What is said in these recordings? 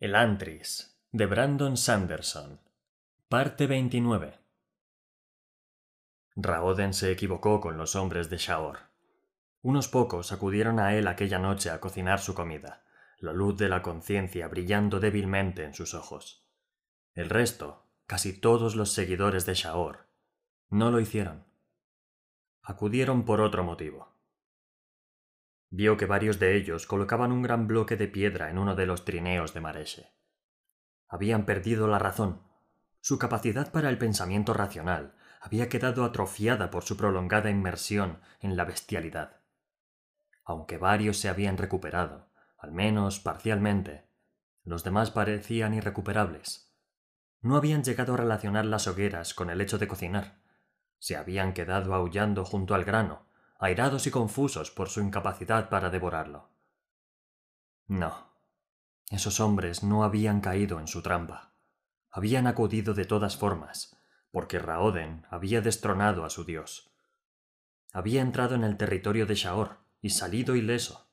El Antris, de Brandon Sanderson. Parte 29. Raoden se equivocó con los hombres de Shaor. Unos pocos acudieron a él aquella noche a cocinar su comida, la luz de la conciencia brillando débilmente en sus ojos. El resto, casi todos los seguidores de Shaor, no lo hicieron. Acudieron por otro motivo. Vio que varios de ellos colocaban un gran bloque de piedra en uno de los trineos de Mareche. Habían perdido la razón. Su capacidad para el pensamiento racional había quedado atrofiada por su prolongada inmersión en la bestialidad. Aunque varios se habían recuperado, al menos parcialmente, los demás parecían irrecuperables. No habían llegado a relacionar las hogueras con el hecho de cocinar. Se habían quedado aullando junto al grano, airados y confusos por su incapacidad para devorarlo. No. Esos hombres no habían caído en su trampa. Habían acudido de todas formas, porque Raoden había destronado a su dios. Había entrado en el territorio de Shaor y salido ileso.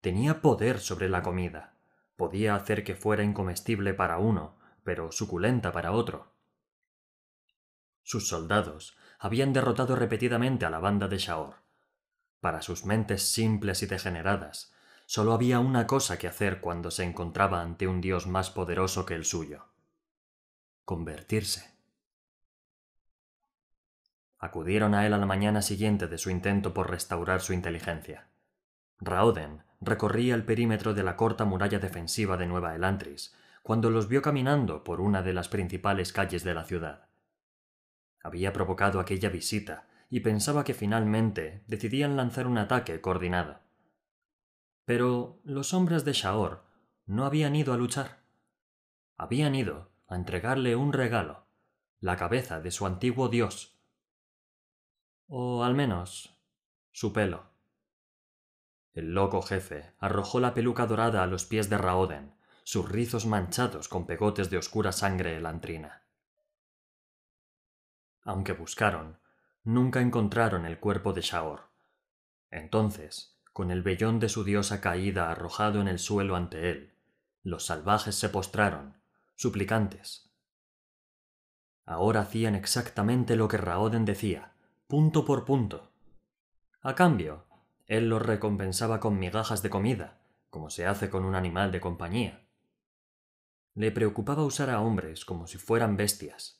Tenía poder sobre la comida. Podía hacer que fuera incomestible para uno, pero suculenta para otro. Sus soldados habían derrotado repetidamente a la banda de Shaor. Para sus mentes simples y degeneradas, solo había una cosa que hacer cuando se encontraba ante un dios más poderoso que el suyo. Convertirse. Acudieron a él a la mañana siguiente de su intento por restaurar su inteligencia. Raoden recorría el perímetro de la corta muralla defensiva de Nueva Elantris cuando los vio caminando por una de las principales calles de la ciudad. Había provocado aquella visita y pensaba que finalmente decidían lanzar un ataque coordinado. Pero los hombres de Shaor no habían ido a luchar. Habían ido a entregarle un regalo, la cabeza de su antiguo dios. O al menos su pelo. El loco jefe arrojó la peluca dorada a los pies de Raoden, sus rizos manchados con pegotes de oscura sangre elantrina. Aunque buscaron, nunca encontraron el cuerpo de Shaor. Entonces, con el vellón de su diosa caída arrojado en el suelo ante él, los salvajes se postraron, suplicantes. Ahora hacían exactamente lo que Raoden decía, punto por punto. A cambio, él los recompensaba con migajas de comida, como se hace con un animal de compañía. Le preocupaba usar a hombres como si fueran bestias,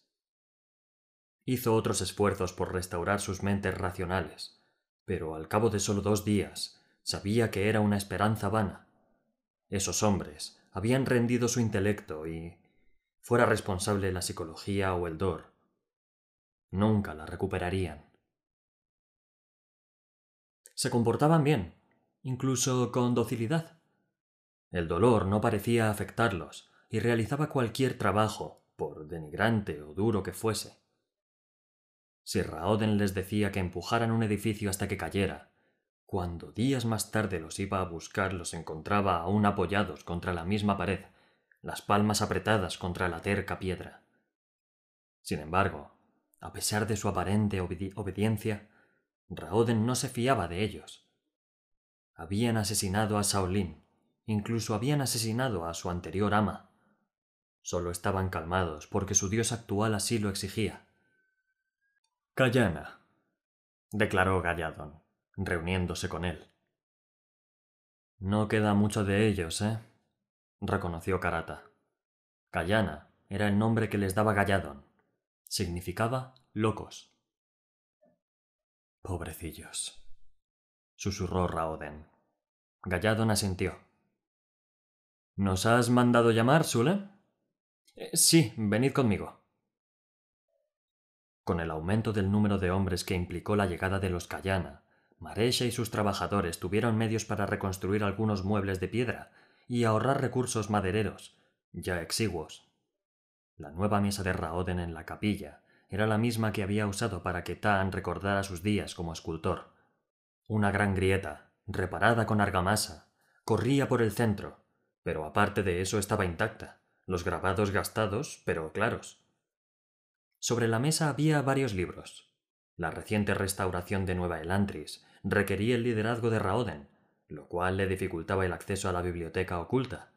Hizo otros esfuerzos por restaurar sus mentes racionales, pero al cabo de solo dos días sabía que era una esperanza vana. Esos hombres habían rendido su intelecto y, fuera responsable la psicología o el dor, nunca la recuperarían. Se comportaban bien, incluso con docilidad. El dolor no parecía afectarlos y realizaba cualquier trabajo, por denigrante o duro que fuese. Si Raoden les decía que empujaran un edificio hasta que cayera, cuando días más tarde los iba a buscar los encontraba aún apoyados contra la misma pared, las palmas apretadas contra la terca piedra. Sin embargo, a pesar de su aparente obediencia, Raoden no se fiaba de ellos. Habían asesinado a Shaolin, incluso habían asesinado a su anterior ama. Solo estaban calmados porque su dios actual así lo exigía. Cayana, declaró Galladon, reuniéndose con él. No queda mucho de ellos, ¿eh? reconoció Karata. Cayana era el nombre que les daba Galladon. Significaba locos. Pobrecillos, susurró Raoden. Galladon asintió. ¿Nos has mandado llamar, Sule? Eh, sí, venid conmigo. Con el aumento del número de hombres que implicó la llegada de los Cayana, Maresha y sus trabajadores tuvieron medios para reconstruir algunos muebles de piedra y ahorrar recursos madereros, ya exiguos. La nueva mesa de Raoden en la capilla era la misma que había usado para que Tan recordara sus días como escultor. Una gran grieta, reparada con argamasa, corría por el centro, pero aparte de eso estaba intacta, los grabados gastados, pero claros. Sobre la mesa había varios libros. La reciente restauración de Nueva Elantris requería el liderazgo de Raoden, lo cual le dificultaba el acceso a la biblioteca oculta,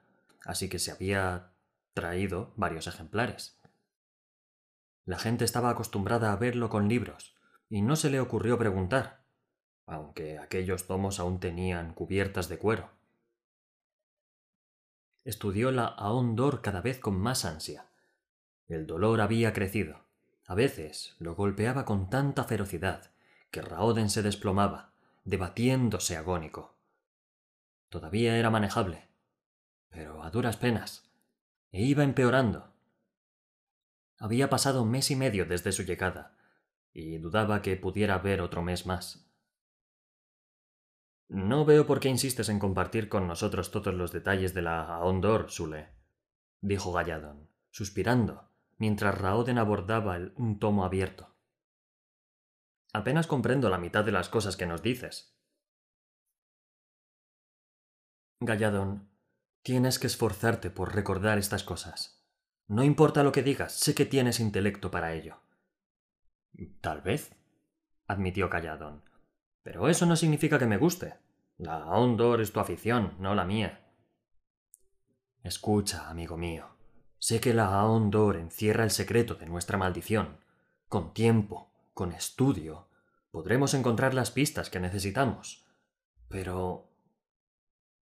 así que se había traído varios ejemplares. La gente estaba acostumbrada a verlo con libros, y no se le ocurrió preguntar, aunque aquellos tomos aún tenían cubiertas de cuero. Estudió la Ahondor cada vez con más ansia. El dolor había crecido. A veces lo golpeaba con tanta ferocidad que Raoden se desplomaba, debatiéndose agónico. Todavía era manejable, pero a duras penas, e iba empeorando. Había pasado mes y medio desde su llegada, y dudaba que pudiera haber otro mes más. No veo por qué insistes en compartir con nosotros todos los detalles de la Ahondor, Sule, dijo Galladon, suspirando, mientras Raoden abordaba un tomo abierto. Apenas comprendo la mitad de las cosas que nos dices. Galladon, tienes que esforzarte por recordar estas cosas. No importa lo que digas, sé que tienes intelecto para ello. Tal vez, admitió Galladon, pero eso no significa que me guste. La Ahondor es tu afición, no la mía. Escucha, amigo mío. Sé que la Ahondor encierra el secreto de nuestra maldición. Con tiempo, con estudio, podremos encontrar las pistas que necesitamos. Pero...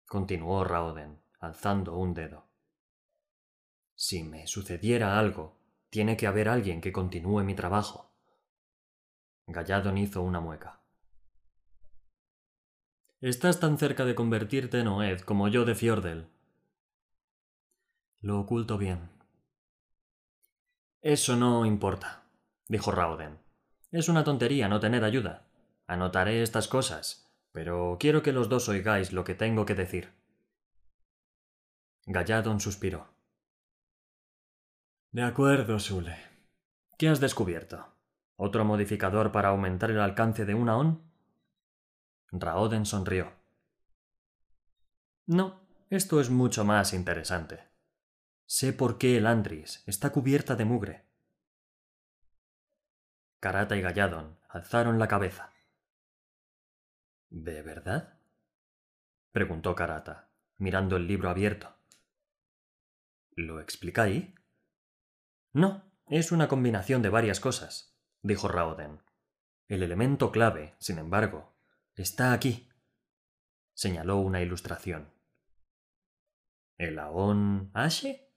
continuó Raoden, alzando un dedo. Si me sucediera algo, tiene que haber alguien que continúe mi trabajo. Galladon hizo una mueca. Estás tan cerca de convertirte en Oed como yo de Fjordel. Lo oculto bien. Eso no importa, dijo Rauden. Es una tontería no tener ayuda. Anotaré estas cosas, pero quiero que los dos oigáis lo que tengo que decir. Galladon suspiró. De acuerdo, Sule. ¿Qué has descubierto? ¿Otro modificador para aumentar el alcance de una ON? Raoden sonrió. No, esto es mucho más interesante. Sé por qué el Andris está cubierta de mugre. Karata y Galladon alzaron la cabeza. ¿De verdad? preguntó Karata, mirando el libro abierto. ¿Lo explicáis? No, es una combinación de varias cosas, dijo Raoden. El elemento clave, sin embargo, Está aquí. señaló una ilustración. ¿El Aón Ashe?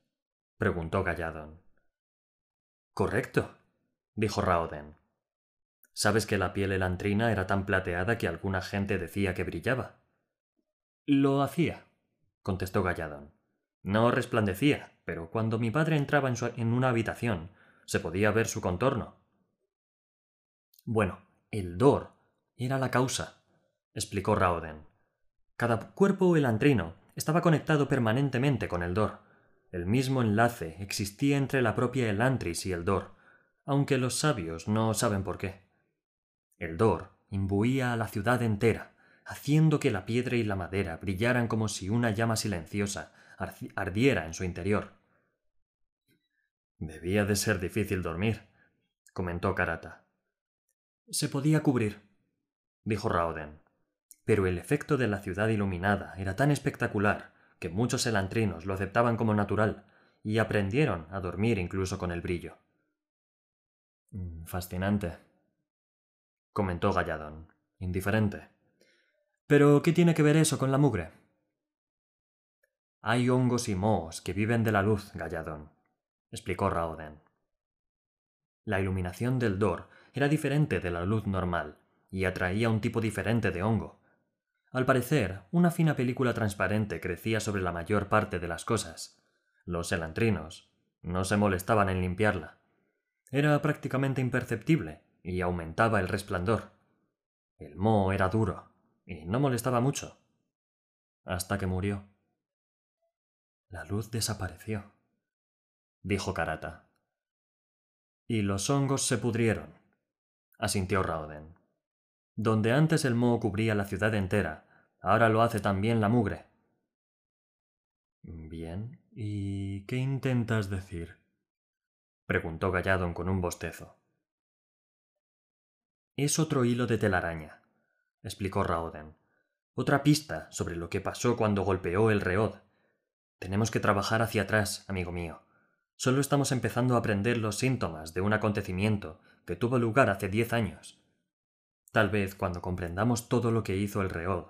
Preguntó Galladon. Correcto, dijo Raoden. ¿Sabes que la piel elantrina era tan plateada que alguna gente decía que brillaba? Lo hacía, contestó Galladon. No resplandecía, pero cuando mi padre entraba en, en una habitación, se podía ver su contorno. Bueno, el Dor era la causa, explicó Raoden. Cada cuerpo elantrino estaba conectado permanentemente con el Dor. El mismo enlace existía entre la propia Elantris y el Dor, aunque los sabios no saben por qué. El Dor imbuía a la ciudad entera, haciendo que la piedra y la madera brillaran como si una llama silenciosa ardiera en su interior. Debía de ser difícil dormir, comentó Karata. Se podía cubrir, dijo Raoden pero el efecto de la ciudad iluminada era tan espectacular que muchos elantrinos lo aceptaban como natural y aprendieron a dormir incluso con el brillo. Mm, fascinante, comentó Galladón, indiferente. Pero, ¿qué tiene que ver eso con la mugre? Hay hongos y mohos que viven de la luz, Galladón, explicó Raoden. La iluminación del Dor era diferente de la luz normal y atraía un tipo diferente de hongo, al parecer, una fina película transparente crecía sobre la mayor parte de las cosas. Los elantrinos no se molestaban en limpiarla. Era prácticamente imperceptible y aumentaba el resplandor. El moho era duro y no molestaba mucho. Hasta que murió. La luz desapareció, dijo Karata. Y los hongos se pudrieron, asintió Rauden. Donde antes el moho cubría la ciudad entera, ahora lo hace también la mugre. Bien, ¿y qué intentas decir? preguntó Galladon con un bostezo. Es otro hilo de telaraña, explicó Raoden. Otra pista sobre lo que pasó cuando golpeó el reod. Tenemos que trabajar hacia atrás, amigo mío. Solo estamos empezando a aprender los síntomas de un acontecimiento que tuvo lugar hace diez años. Tal vez cuando comprendamos todo lo que hizo el Reod,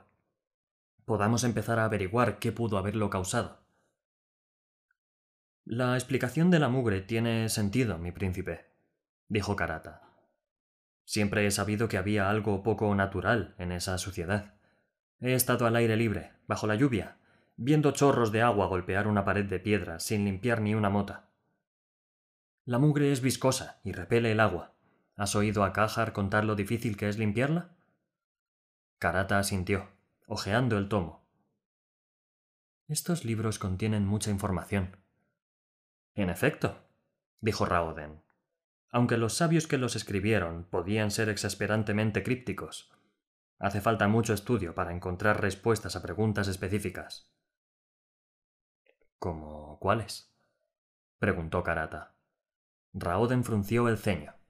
podamos empezar a averiguar qué pudo haberlo causado. La explicación de la mugre tiene sentido, mi príncipe, dijo Karata. Siempre he sabido que había algo poco natural en esa suciedad. He estado al aire libre, bajo la lluvia, viendo chorros de agua golpear una pared de piedra sin limpiar ni una mota. La mugre es viscosa y repele el agua. ¿Has oído a Cajar contar lo difícil que es limpiarla? Karata asintió, hojeando el tomo. Estos libros contienen mucha información. En efecto, dijo Raoden, aunque los sabios que los escribieron podían ser exasperantemente crípticos. Hace falta mucho estudio para encontrar respuestas a preguntas específicas. ¿Cómo cuáles? preguntó Karata. Raoden frunció el ceño.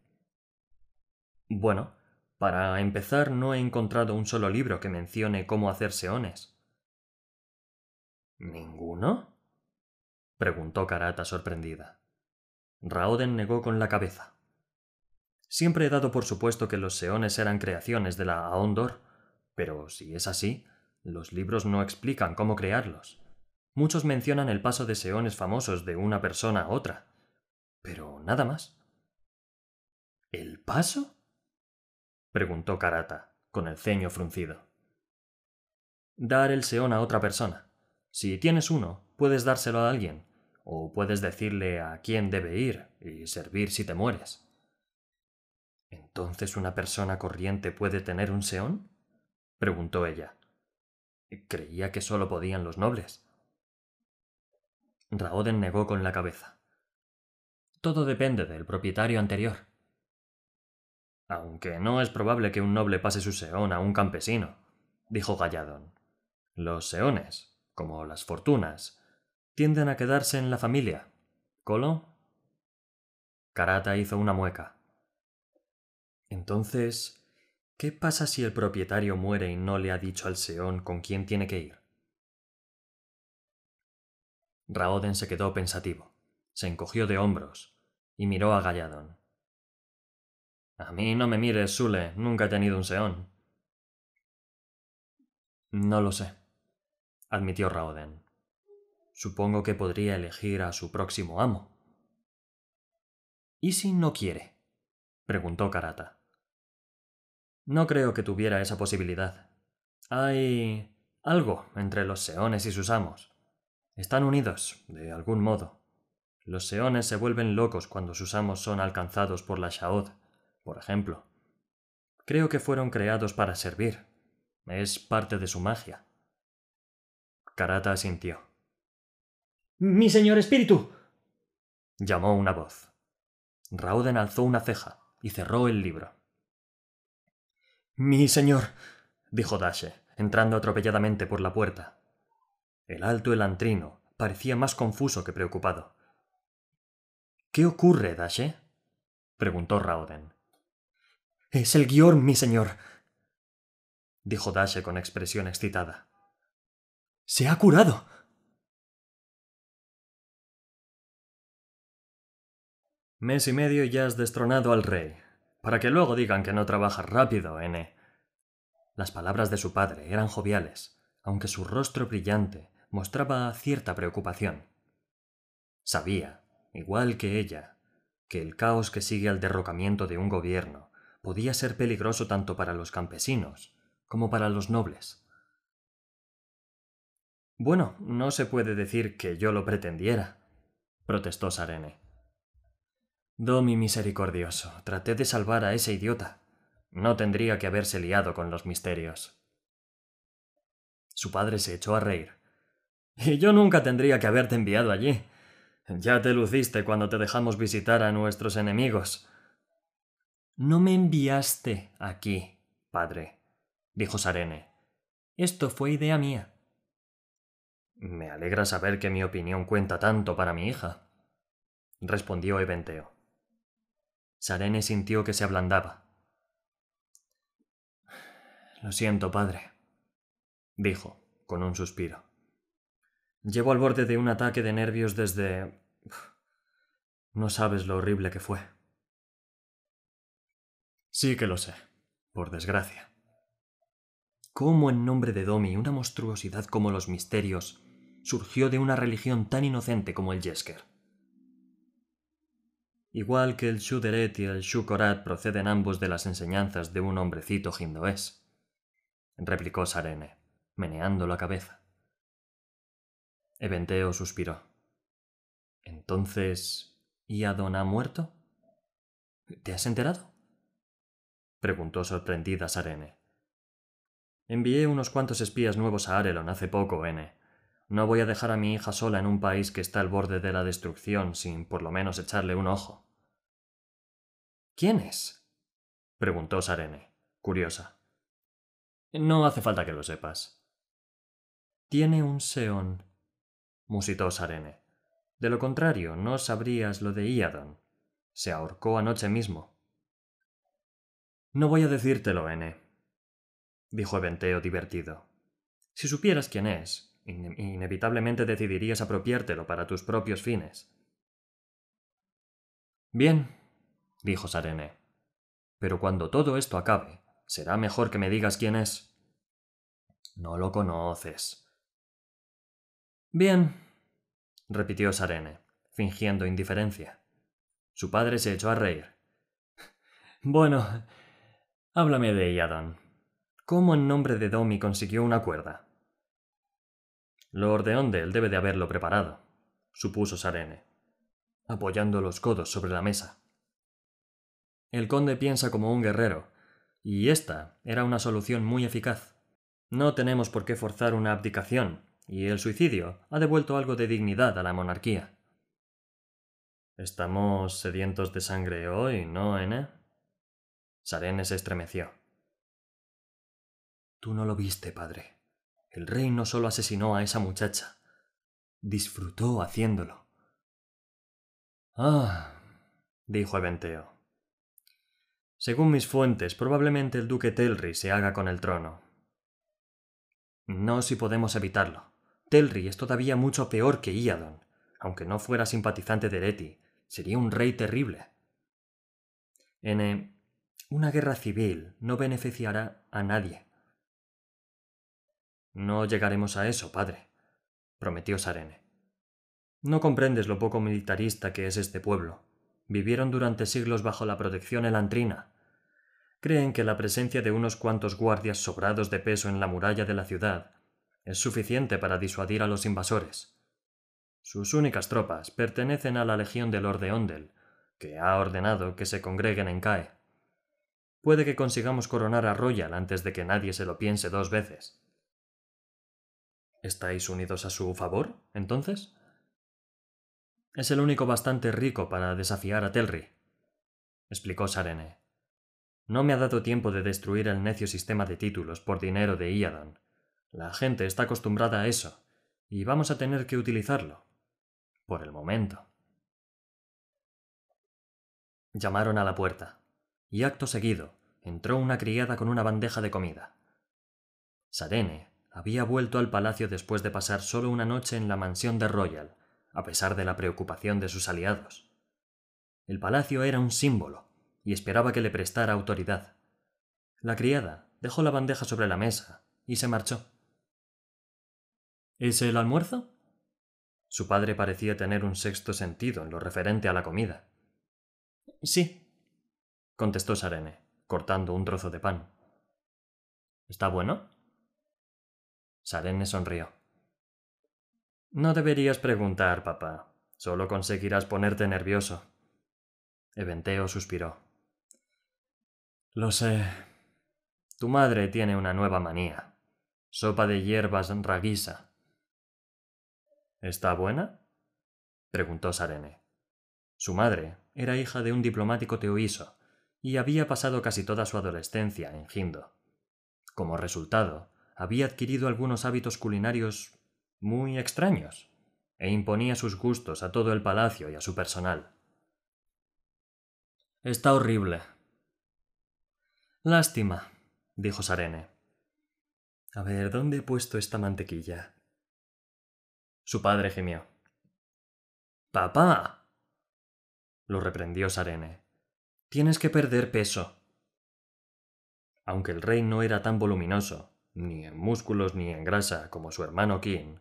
Bueno, para empezar no he encontrado un solo libro que mencione cómo hacer seones. ¿Ninguno? preguntó Karata sorprendida. Raoden negó con la cabeza. Siempre he dado por supuesto que los seones eran creaciones de la Aondor, pero si es así, los libros no explican cómo crearlos. Muchos mencionan el paso de seones famosos de una persona a otra, pero nada más. ¿El paso? Preguntó Karata, con el ceño fruncido. Dar el seón a otra persona. Si tienes uno, puedes dárselo a alguien, o puedes decirle a quién debe ir y servir si te mueres. ¿Entonces una persona corriente puede tener un seón? preguntó ella. Creía que solo podían los nobles. Raoden negó con la cabeza. Todo depende del propietario anterior aunque no es probable que un noble pase su seón a un campesino, dijo Galladón. Los seones, como las fortunas, tienden a quedarse en la familia. ¿Colo? Karata hizo una mueca. Entonces, ¿qué pasa si el propietario muere y no le ha dicho al seón con quién tiene que ir? Raoden se quedó pensativo, se encogió de hombros y miró a Galladón. A mí no me mires, Sule, nunca he tenido un seón. No lo sé, admitió Raoden. Supongo que podría elegir a su próximo amo. ¿Y si no quiere? preguntó Karata. No creo que tuviera esa posibilidad. Hay algo entre los seones y sus amos. Están unidos, de algún modo. Los seones se vuelven locos cuando sus amos son alcanzados por la Shaod por ejemplo. Creo que fueron creados para servir. Es parte de su magia. Karata asintió. Mi señor espíritu. llamó una voz. Rauden alzó una ceja y cerró el libro. Mi señor, dijo Dashe, entrando atropelladamente por la puerta. El alto elantrino parecía más confuso que preocupado. ¿Qué ocurre, Dashe? preguntó Rauden. Es el guion, mi señor, dijo Dashe con expresión excitada. Se ha curado. Mes y medio ya has destronado al rey, para que luego digan que no trabajas rápido, N. Las palabras de su padre eran joviales, aunque su rostro brillante mostraba cierta preocupación. Sabía, igual que ella, que el caos que sigue al derrocamiento de un gobierno podía ser peligroso tanto para los campesinos como para los nobles. Bueno, no se puede decir que yo lo pretendiera, protestó Sarene. Domi misericordioso, traté de salvar a ese idiota. No tendría que haberse liado con los misterios. Su padre se echó a reír. Y yo nunca tendría que haberte enviado allí. Ya te luciste cuando te dejamos visitar a nuestros enemigos. No me enviaste aquí, padre, dijo Sarene. Esto fue idea mía. Me alegra saber que mi opinión cuenta tanto para mi hija, respondió Eventeo. Sarene sintió que se ablandaba. Lo siento, padre, dijo, con un suspiro. Llevo al borde de un ataque de nervios desde... No sabes lo horrible que fue. Sí que lo sé, por desgracia. ¿Cómo en nombre de Domi una monstruosidad como los misterios surgió de una religión tan inocente como el Yesker? Igual que el Shuderet y el Shukorat proceden ambos de las enseñanzas de un hombrecito hindoés, replicó Sarene, meneando la cabeza. Eventeo suspiró. Entonces, ¿Iadon ha muerto? ¿Te has enterado? Preguntó sorprendida Sarene. Envié unos cuantos espías nuevos a Arelon hace poco, N. No voy a dejar a mi hija sola en un país que está al borde de la destrucción sin por lo menos echarle un ojo. ¿Quién es? preguntó Sarene, curiosa. No hace falta que lo sepas. Tiene un seón, musitó Sarene. De lo contrario, no sabrías lo de Iadon. Se ahorcó anoche mismo. No voy a decírtelo, N, dijo Eventeo divertido. Si supieras quién es, inevitablemente decidirías apropiártelo para tus propios fines. Bien, dijo Sarene. Pero cuando todo esto acabe, será mejor que me digas quién es. No lo conoces. Bien, repitió Sarene, fingiendo indiferencia. Su padre se echó a reír. Bueno, háblame de Iadon. ¿Cómo en nombre de Domi consiguió una cuerda? Lord de Ondel debe de haberlo preparado, supuso Sarene, apoyando los codos sobre la mesa. El conde piensa como un guerrero, y esta era una solución muy eficaz. No tenemos por qué forzar una abdicación, y el suicidio ha devuelto algo de dignidad a la monarquía. Estamos sedientos de sangre hoy, ¿no, N? Sarene se estremeció. Tú no lo viste, padre. El rey no solo asesinó a esa muchacha, disfrutó haciéndolo. Ah, dijo Eventeo. Según mis fuentes, probablemente el duque Telri se haga con el trono. No si podemos evitarlo. Telri es todavía mucho peor que Iadon. Aunque no fuera simpatizante de Leti, sería un rey terrible. N. Una guerra civil no beneficiará a nadie. No llegaremos a eso, padre, prometió Sarene. No comprendes lo poco militarista que es este pueblo. Vivieron durante siglos bajo la protección elantrina. Creen que la presencia de unos cuantos guardias sobrados de peso en la muralla de la ciudad es suficiente para disuadir a los invasores. Sus únicas tropas pertenecen a la legión de Lord de Ondel, que ha ordenado que se congreguen en Cae. Puede que consigamos coronar a Royal antes de que nadie se lo piense dos veces. ¿Estáis unidos a su favor, entonces? Es el único bastante rico para desafiar a Telri, explicó Sarene. No me ha dado tiempo de destruir el necio sistema de títulos por dinero de Iadon. La gente está acostumbrada a eso, y vamos a tener que utilizarlo. Por el momento. Llamaron a la puerta, y acto seguido entró una criada con una bandeja de comida. Sarene había vuelto al palacio después de pasar solo una noche en la mansión de Royal, a pesar de la preocupación de sus aliados. El palacio era un símbolo, y esperaba que le prestara autoridad. La criada dejó la bandeja sobre la mesa y se marchó. ¿Es el almuerzo? Su padre parecía tener un sexto sentido en lo referente a la comida. Sí, contestó Sarene, cortando un trozo de pan. ¿Está bueno? Sarene sonrió. No deberías preguntar, papá. Solo conseguirás ponerte nervioso. Eventeo suspiró. Lo sé. Tu madre tiene una nueva manía. Sopa de hierbas raguisa. ¿Está buena? preguntó Sarene. Su madre era hija de un diplomático teoiso y había pasado casi toda su adolescencia en Gindo. Como resultado, había adquirido algunos hábitos culinarios muy extraños e imponía sus gustos a todo el palacio y a su personal. Está horrible. Lástima, dijo Sarene. A ver, ¿dónde he puesto esta mantequilla? Su padre gimió. ¡Papá! lo reprendió Sarene. Tienes que perder peso. Aunque el rey no era tan voluminoso, ni en músculos ni en grasa como su hermano King,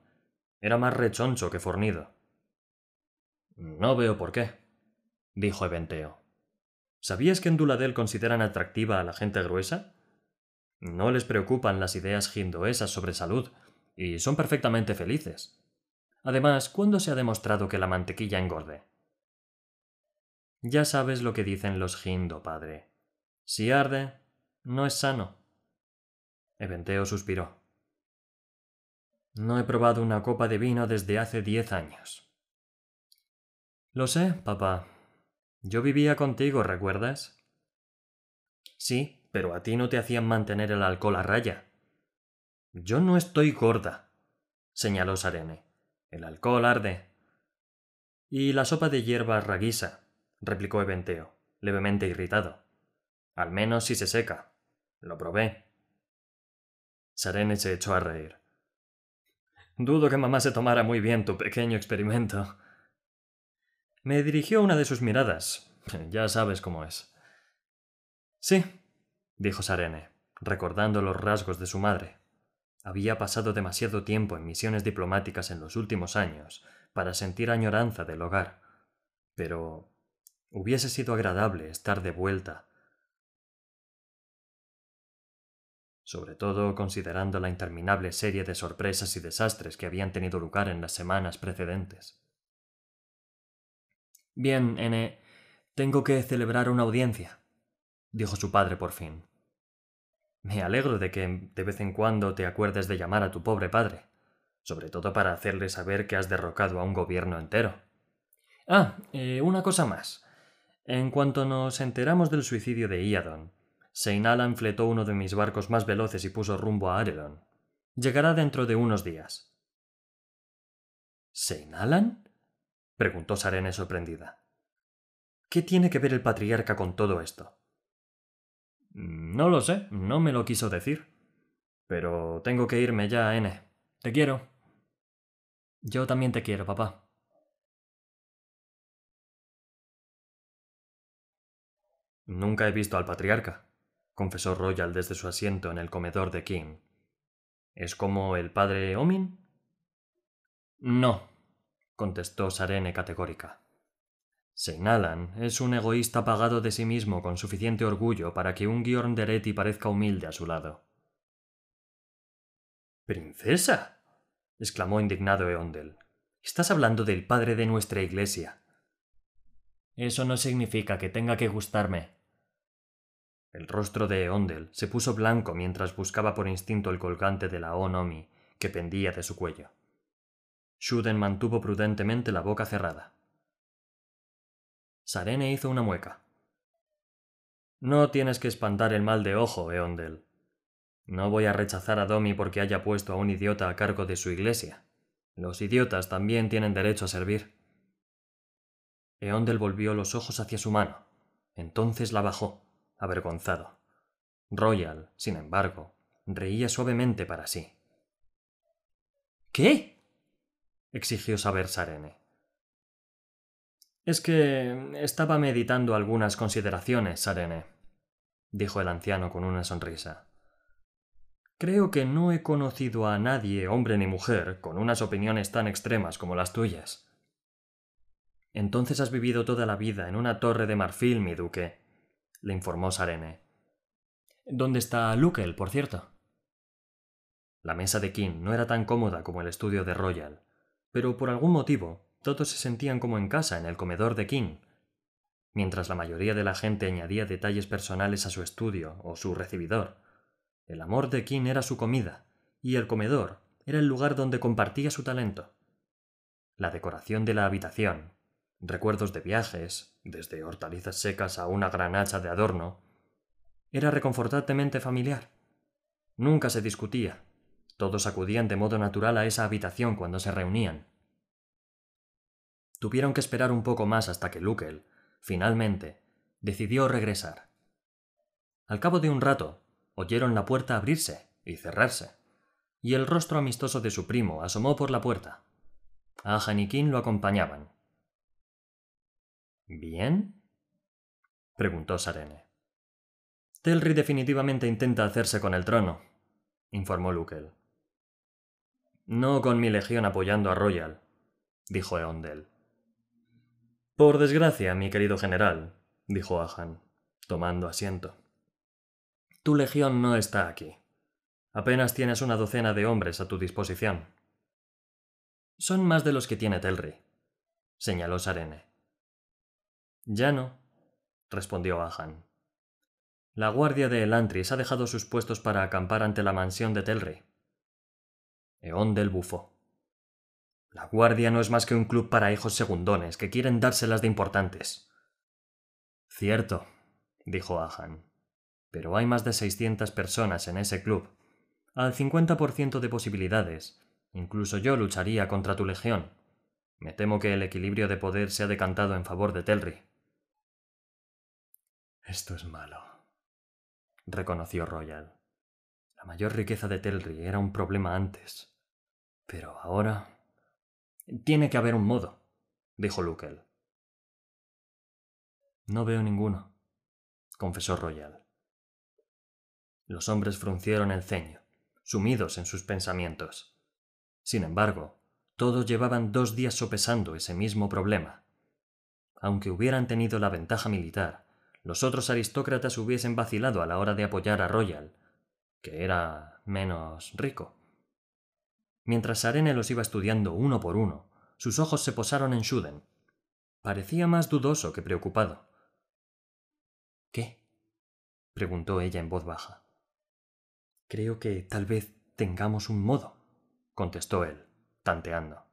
era más rechoncho que fornido. No veo por qué, dijo Eventeo. ¿Sabías que en Duladel consideran atractiva a la gente gruesa? No les preocupan las ideas hindoesas sobre salud, y son perfectamente felices. Además, ¿cuándo se ha demostrado que la mantequilla engorde? Ya sabes lo que dicen los hindo, padre. Si arde, no es sano. Eventeo suspiró. No he probado una copa de vino desde hace diez años. Lo sé, papá. Yo vivía contigo, ¿recuerdas? Sí, pero a ti no te hacían mantener el alcohol a raya. Yo no estoy gorda, señaló Sarene. El alcohol arde. Y la sopa de hierba raguisa, replicó Eventeo, levemente irritado. Al menos si se seca. Lo probé. Sarene se echó a reír. Dudo que mamá se tomara muy bien tu pequeño experimento. Me dirigió una de sus miradas. Ya sabes cómo es. Sí, dijo Sarene, recordando los rasgos de su madre. Había pasado demasiado tiempo en misiones diplomáticas en los últimos años para sentir añoranza del hogar. Pero hubiese sido agradable estar de vuelta sobre todo considerando la interminable serie de sorpresas y desastres que habían tenido lugar en las semanas precedentes. Bien, N. Tengo que celebrar una audiencia, dijo su padre por fin. Me alegro de que de vez en cuando te acuerdes de llamar a tu pobre padre, sobre todo para hacerle saber que has derrocado a un gobierno entero. Ah, eh, una cosa más. En cuanto nos enteramos del suicidio de Iadon, Seinalan fletó uno de mis barcos más veloces y puso rumbo a Aredon. Llegará dentro de unos días. ¿Seinalan? preguntó Sarene sorprendida. ¿Qué tiene que ver el patriarca con todo esto? No lo sé, no me lo quiso decir. Pero tengo que irme ya, N. Te quiero. Yo también te quiero, papá. Nunca he visto al patriarca, confesó Royal desde su asiento en el comedor de King. ¿Es como el padre Omin? No, contestó Sarene categórica. Seinalan es un egoísta pagado de sí mismo con suficiente orgullo para que un Deretti parezca humilde a su lado. ¡Princesa! exclamó indignado Eondel. Estás hablando del padre de nuestra iglesia. Eso no significa que tenga que gustarme, el rostro de Eondel se puso blanco mientras buscaba por instinto el colgante de la Onomi que pendía de su cuello. Shuden mantuvo prudentemente la boca cerrada. Sarene hizo una mueca. No tienes que espantar el mal de ojo, Eondel. No voy a rechazar a Domi porque haya puesto a un idiota a cargo de su iglesia. Los idiotas también tienen derecho a servir. Eondel volvió los ojos hacia su mano. Entonces la bajó avergonzado. Royal, sin embargo, reía suavemente para sí. ¿Qué? exigió saber Sarene. Es que estaba meditando algunas consideraciones, Sarene, dijo el anciano con una sonrisa. Creo que no he conocido a nadie, hombre ni mujer, con unas opiniones tan extremas como las tuyas. Entonces has vivido toda la vida en una torre de marfil, mi duque, le informó Sarene. ¿Dónde está Lukel, por cierto? La mesa de King no era tan cómoda como el estudio de Royal, pero por algún motivo todos se sentían como en casa en el comedor de King, mientras la mayoría de la gente añadía detalles personales a su estudio o su recibidor. El amor de King era su comida, y el comedor era el lugar donde compartía su talento. La decoración de la habitación, recuerdos de viajes, desde hortalizas secas a una gran hacha de adorno, era reconfortantemente familiar. Nunca se discutía. Todos acudían de modo natural a esa habitación cuando se reunían. Tuvieron que esperar un poco más hasta que Lukel, finalmente, decidió regresar. Al cabo de un rato, oyeron la puerta abrirse y cerrarse, y el rostro amistoso de su primo asomó por la puerta. Y Kin lo acompañaban. ¿Bien? preguntó Sarene. Telri definitivamente intenta hacerse con el trono, informó Lukel. No con mi legión apoyando a Royal, dijo Eondel. Por desgracia, mi querido general, dijo Ahan, tomando asiento. Tu legión no está aquí. Apenas tienes una docena de hombres a tu disposición. Son más de los que tiene Telri, señaló Sarene. Ya no, respondió Ahan. La guardia de Elantris ha dejado sus puestos para acampar ante la mansión de Telri. Eondel bufó. La guardia no es más que un club para hijos segundones que quieren dárselas de importantes. Cierto, dijo Ahan. Pero hay más de seiscientas personas en ese club. Al cincuenta por ciento de posibilidades, incluso yo lucharía contra tu legión. Me temo que el equilibrio de poder se ha decantado en favor de Telri. Esto es malo, reconoció Royal. La mayor riqueza de Telri era un problema antes. Pero ahora. Tiene que haber un modo, dijo Lukel. No veo ninguno, confesó Royal. Los hombres fruncieron el ceño, sumidos en sus pensamientos. Sin embargo, todos llevaban dos días sopesando ese mismo problema. Aunque hubieran tenido la ventaja militar, los otros aristócratas hubiesen vacilado a la hora de apoyar a Royal, que era menos rico. Mientras Arene los iba estudiando uno por uno, sus ojos se posaron en Shuden. Parecía más dudoso que preocupado. ¿Qué? preguntó ella en voz baja. Creo que tal vez tengamos un modo, contestó él, tanteando.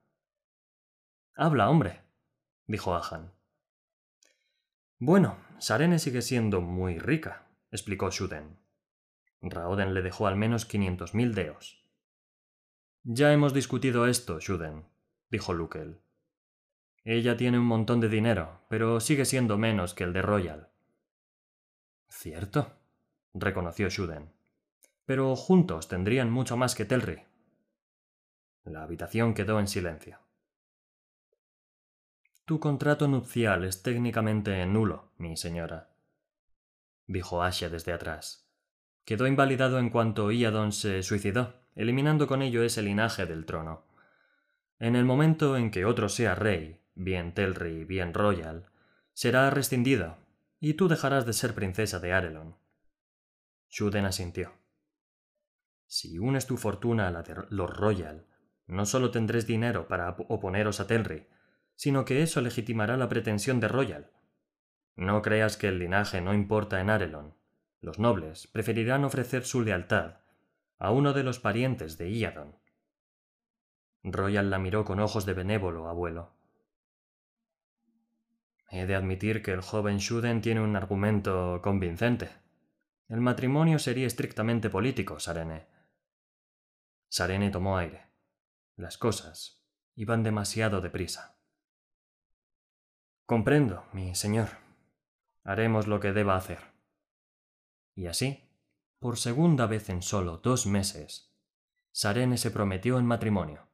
Habla, hombre, dijo Ahan. Bueno, Sarene sigue siendo muy rica, explicó Shuden. Raoden le dejó al menos quinientos mil deos. Ya hemos discutido esto, Shuden, dijo Lukel. Ella tiene un montón de dinero, pero sigue siendo menos que el de Royal. Cierto, reconoció Shuden pero juntos tendrían mucho más que Telri. La habitación quedó en silencio. Tu contrato nupcial es técnicamente nulo, mi señora, dijo Asha desde atrás. Quedó invalidado en cuanto Iadon se suicidó, eliminando con ello ese linaje del trono. En el momento en que otro sea rey, bien Telri, bien Royal, será rescindido, y tú dejarás de ser princesa de Arelon. Shuden asintió. Si unes tu fortuna a la de los Royal, no solo tendréis dinero para oponeros a Telri, sino que eso legitimará la pretensión de Royal. No creas que el linaje no importa en Arelon. Los nobles preferirán ofrecer su lealtad a uno de los parientes de Iadon. Royal la miró con ojos de benévolo abuelo. He de admitir que el joven Shuden tiene un argumento convincente. El matrimonio sería estrictamente político, Sarene, Sarene tomó aire. Las cosas iban demasiado deprisa. Comprendo, mi señor. Haremos lo que deba hacer. Y así, por segunda vez en solo dos meses, Sarene se prometió en matrimonio.